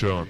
Sean.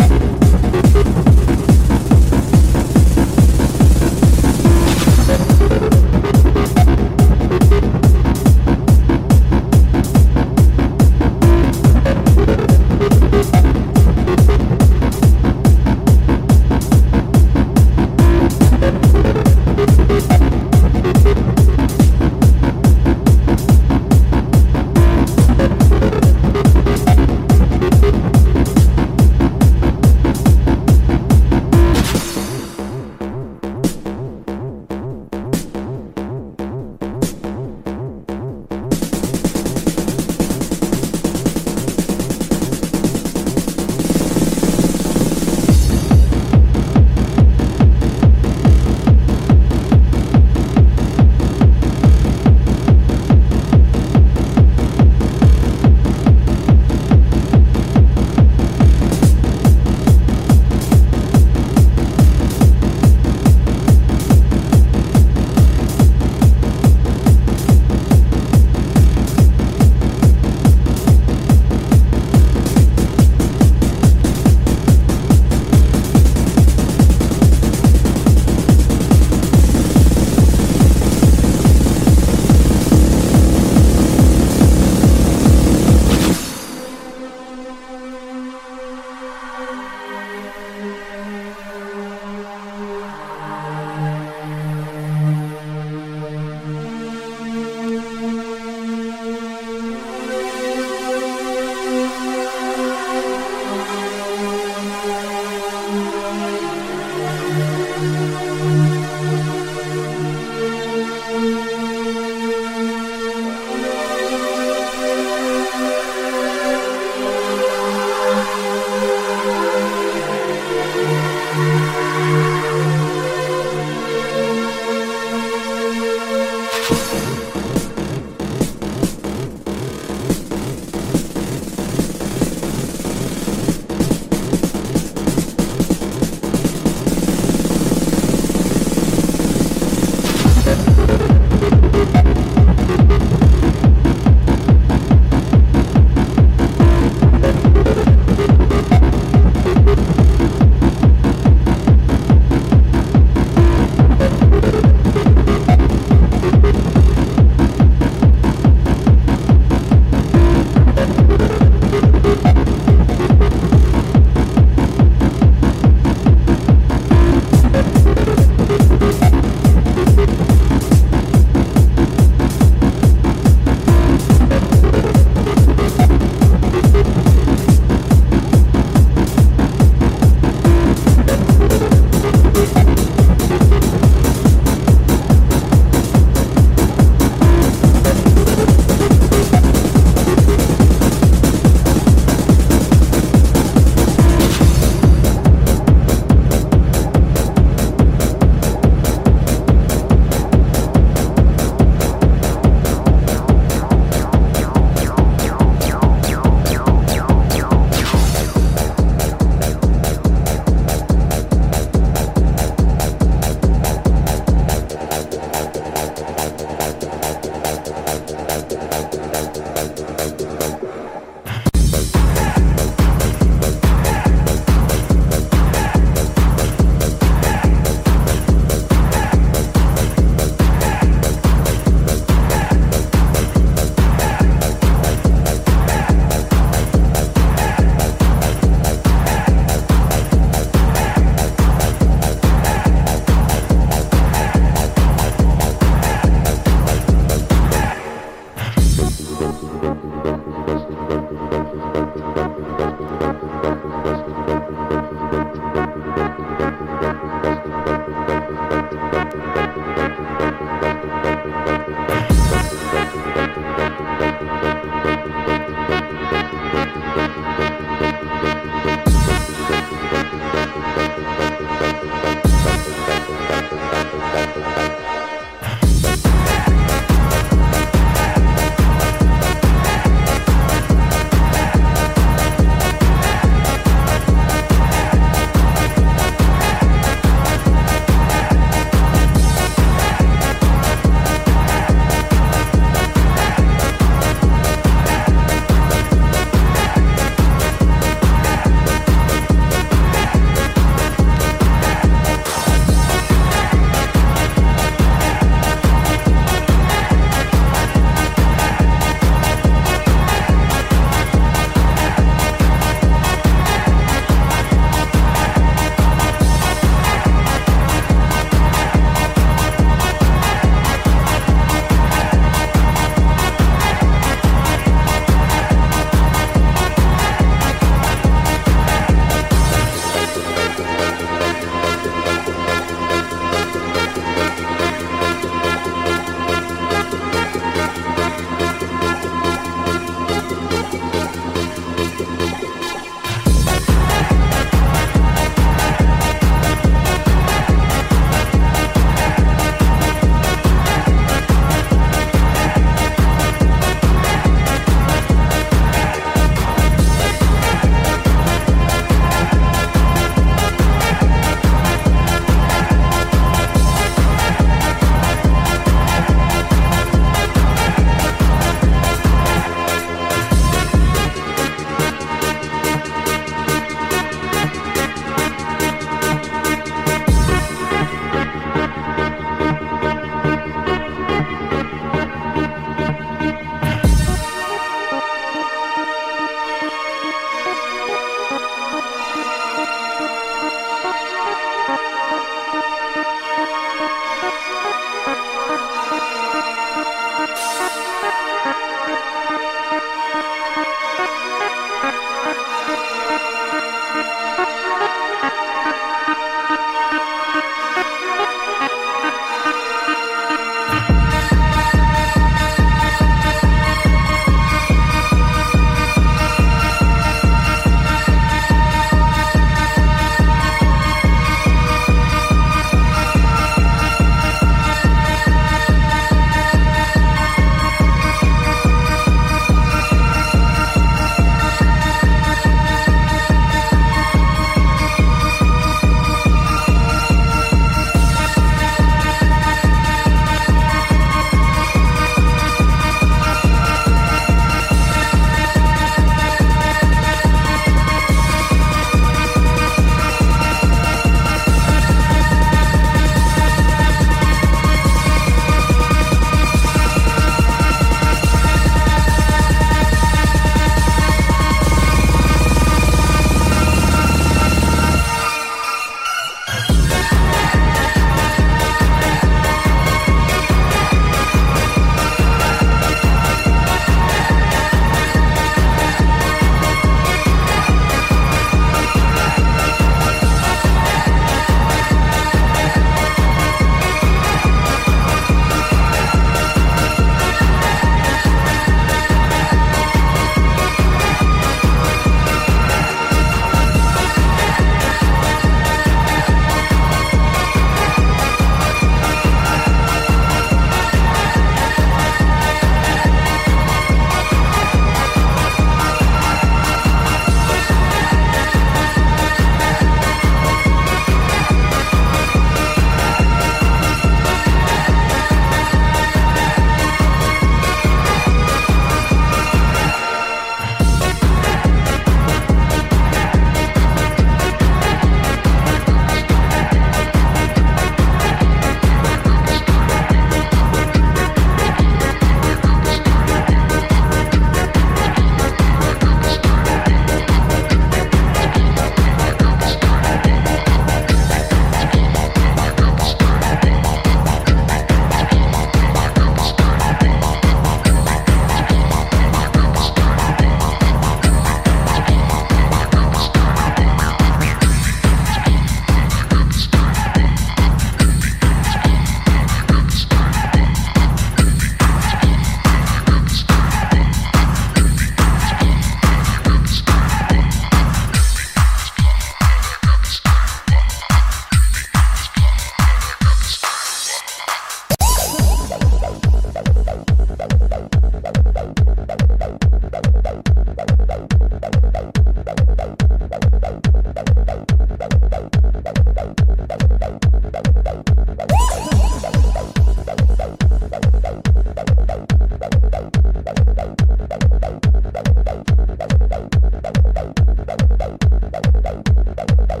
Bye.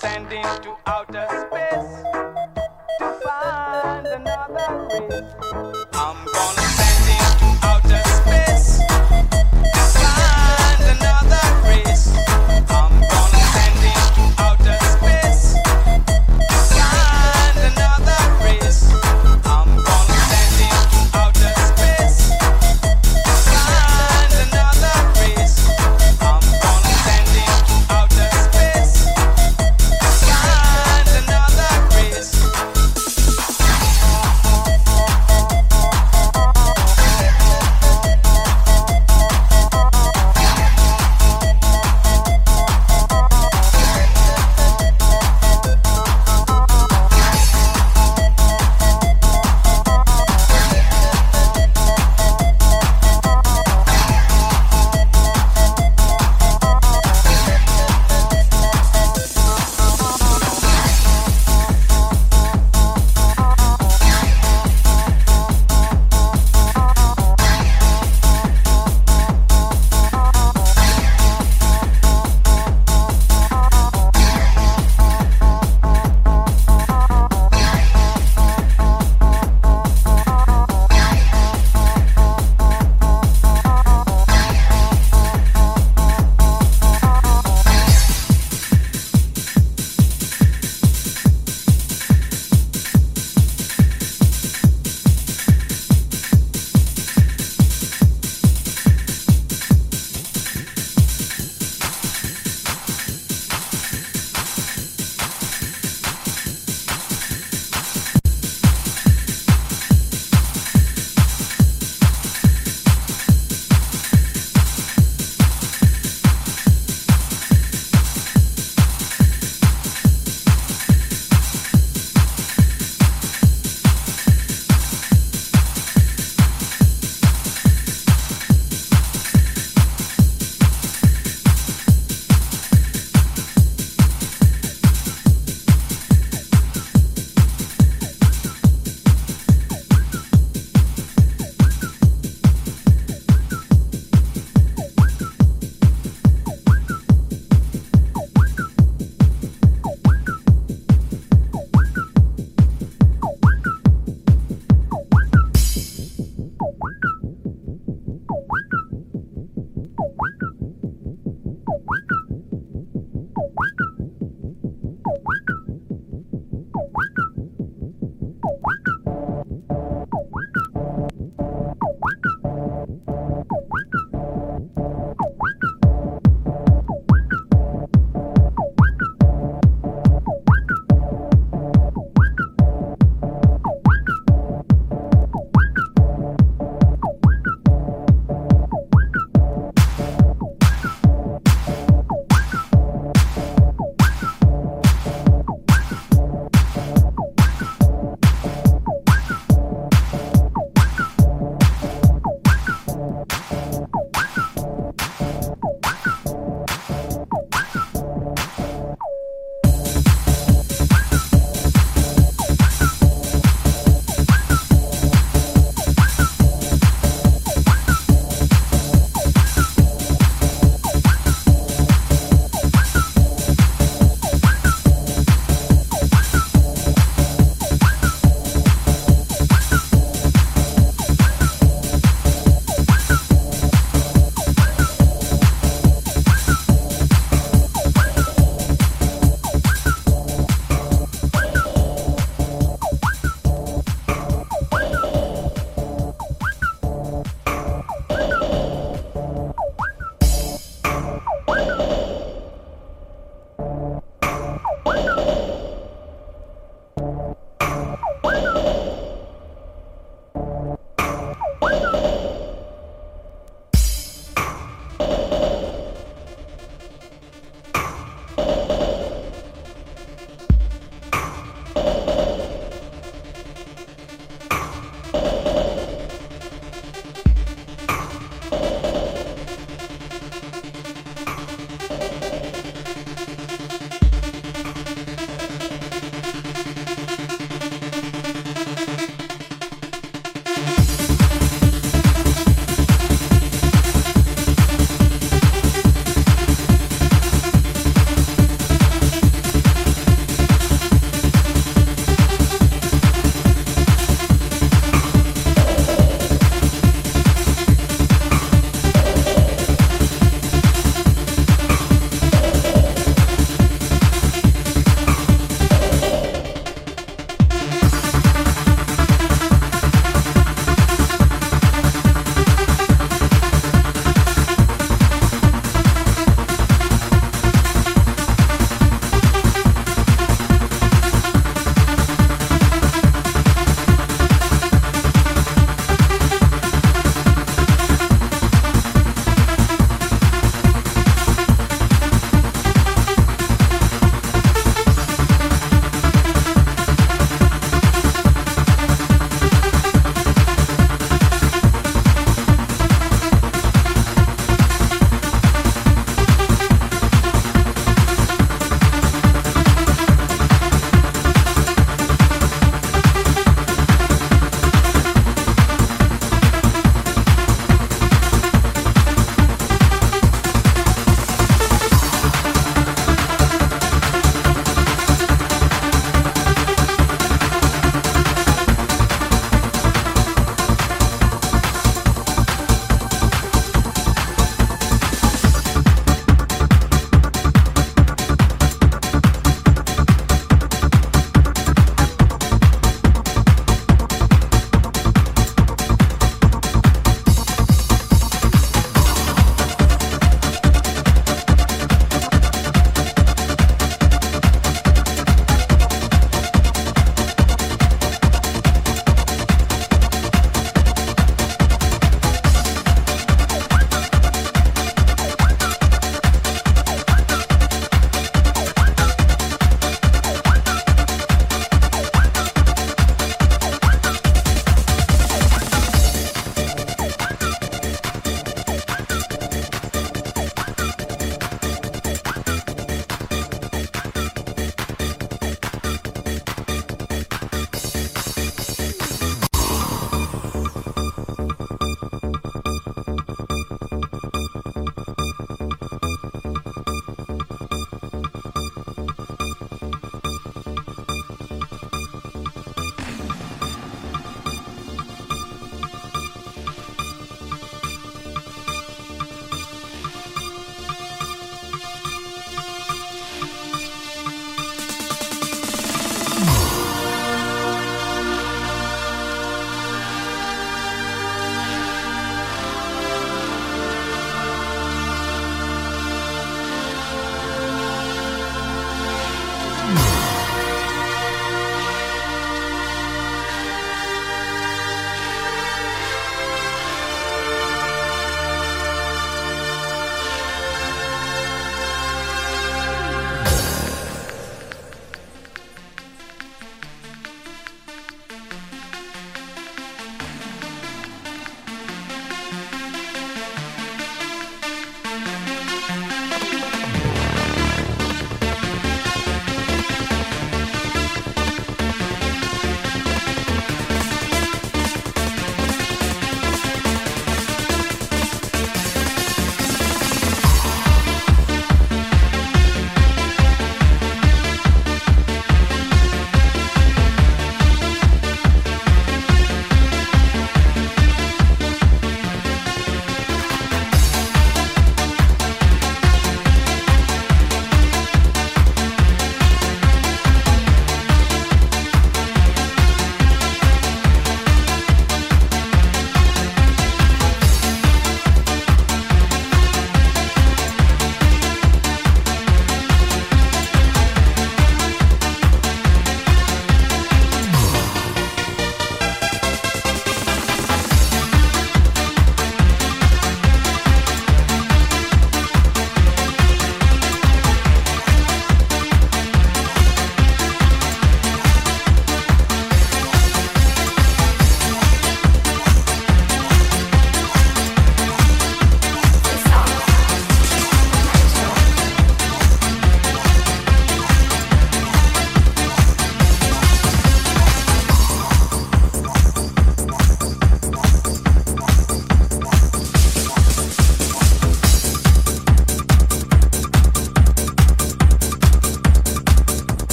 send to outer space to find another race. I'm gonna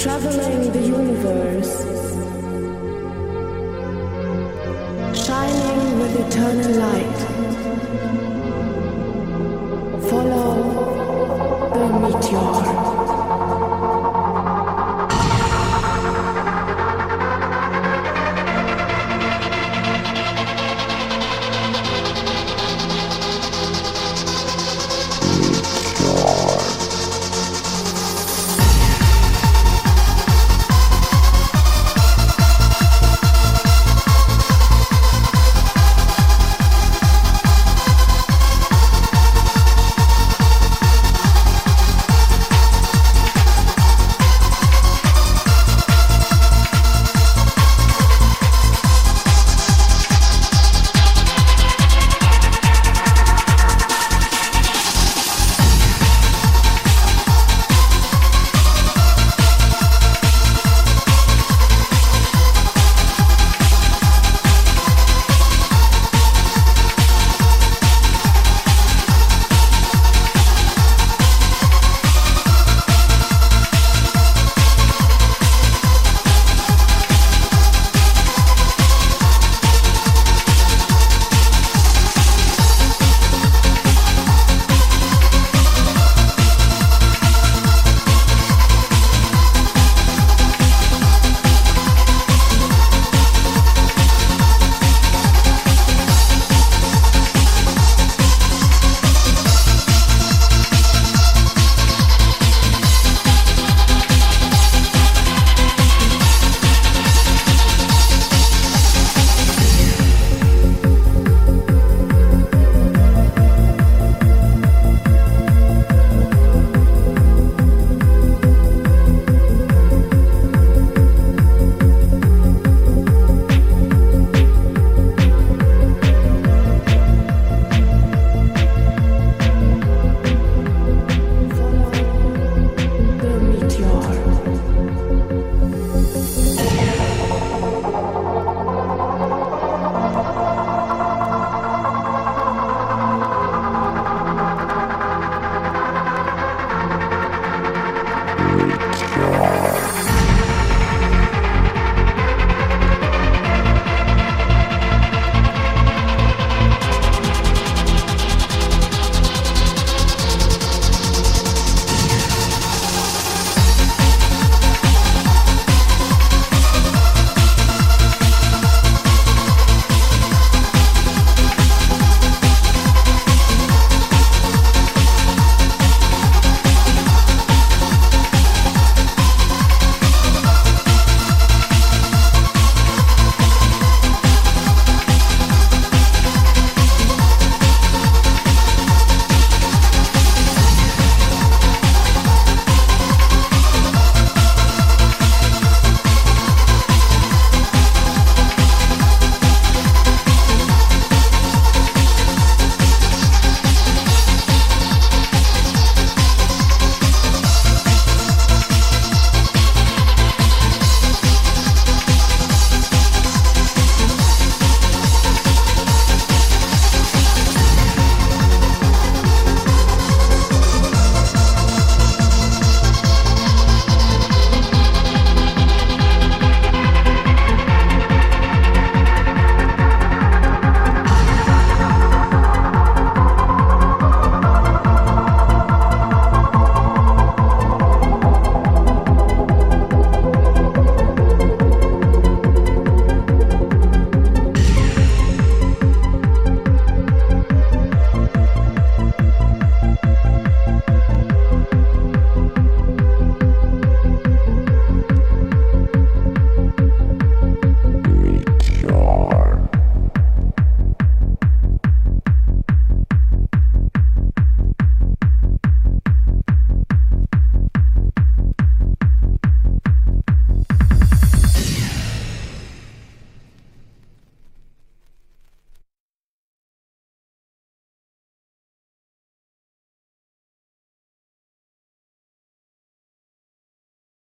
traveling the universe, shining with eternal light.